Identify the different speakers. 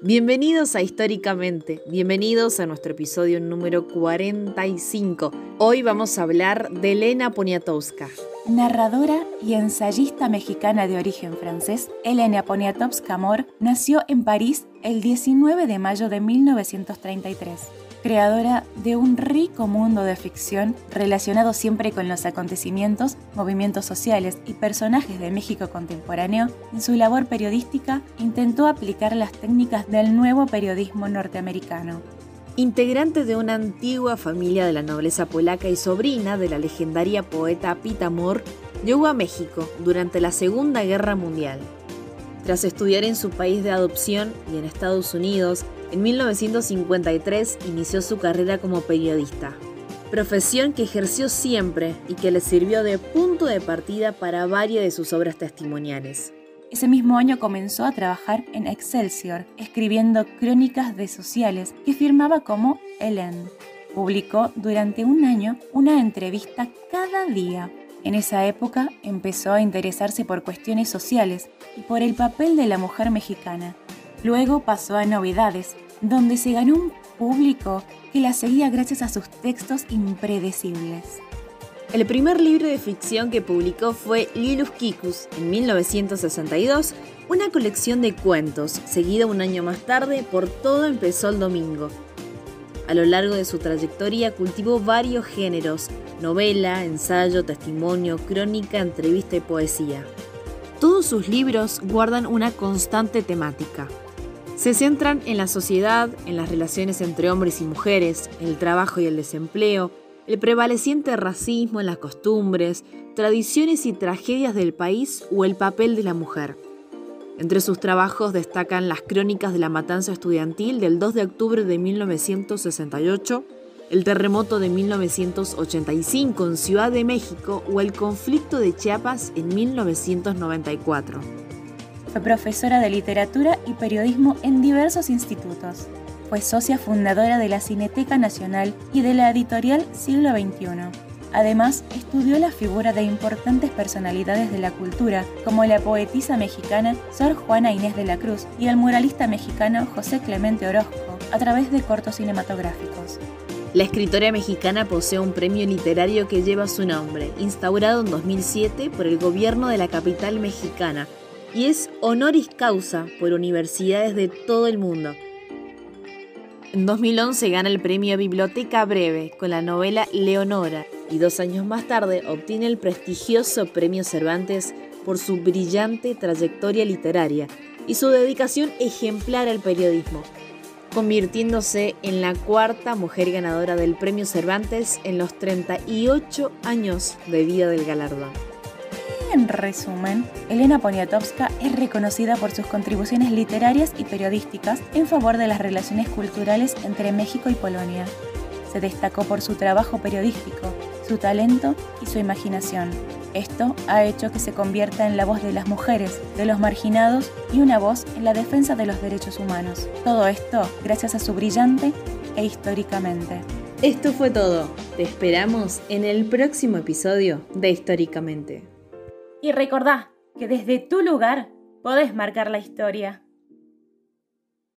Speaker 1: Bienvenidos a Históricamente, bienvenidos a nuestro episodio número 45. Hoy vamos a hablar de Elena Poniatowska.
Speaker 2: Narradora y ensayista mexicana de origen francés, Elena Poniatowska Amor nació en París el 19 de mayo de 1933 creadora de un rico mundo de ficción relacionado siempre con los acontecimientos, movimientos sociales y personajes de México contemporáneo, en su labor periodística intentó aplicar las técnicas del nuevo periodismo norteamericano.
Speaker 1: Integrante de una antigua familia de la nobleza polaca y sobrina de la legendaria poeta Pita Moore, llegó a México durante la Segunda Guerra Mundial. Tras estudiar en su país de adopción y en Estados Unidos, en 1953 inició su carrera como periodista, profesión que ejerció siempre y que le sirvió de punto de partida para varias de sus obras testimoniales.
Speaker 2: Ese mismo año comenzó a trabajar en Excelsior, escribiendo crónicas de sociales que firmaba como Ellen. Publicó durante un año una entrevista cada día. En esa época empezó a interesarse por cuestiones sociales y por el papel de la mujer mexicana. Luego pasó a Novedades, donde se ganó un público que la seguía gracias a sus textos impredecibles.
Speaker 1: El primer libro de ficción que publicó fue Lilus Kikus en 1962, una colección de cuentos, seguida un año más tarde por Todo empezó el domingo. A lo largo de su trayectoria cultivó varios géneros, novela, ensayo, testimonio, crónica, entrevista y poesía. Todos sus libros guardan una constante temática, se centran en la sociedad, en las relaciones entre hombres y mujeres, el trabajo y el desempleo, el prevaleciente racismo en las costumbres, tradiciones y tragedias del país o el papel de la mujer. Entre sus trabajos destacan las crónicas de la matanza estudiantil del 2 de octubre de 1968, el terremoto de 1985 en Ciudad de México o el conflicto de Chiapas en 1994.
Speaker 2: Fue profesora de literatura y periodismo en diversos institutos. Fue socia fundadora de la Cineteca Nacional y de la editorial Siglo XXI. Además, estudió la figura de importantes personalidades de la cultura, como la poetisa mexicana Sor Juana Inés de la Cruz y el muralista mexicano José Clemente Orozco, a través de cortos cinematográficos.
Speaker 1: La escritora mexicana posee un premio literario que lleva su nombre, instaurado en 2007 por el gobierno de la capital mexicana, y es honoris causa por universidades de todo el mundo. En 2011 gana el premio Biblioteca Breve con la novela Leonora y dos años más tarde obtiene el prestigioso premio Cervantes por su brillante trayectoria literaria y su dedicación ejemplar al periodismo, convirtiéndose en la cuarta mujer ganadora del premio Cervantes en los 38 años de vida del galardón.
Speaker 2: En resumen, Elena Poniatowska es reconocida por sus contribuciones literarias y periodísticas en favor de las relaciones culturales entre México y Polonia. Se destacó por su trabajo periodístico, su talento y su imaginación. Esto ha hecho que se convierta en la voz de las mujeres, de los marginados y una voz en la defensa de los derechos humanos. Todo esto gracias a su brillante e históricamente.
Speaker 1: Esto fue todo. Te esperamos en el próximo episodio de Históricamente.
Speaker 2: Y recordá que desde tu lugar podés marcar la historia.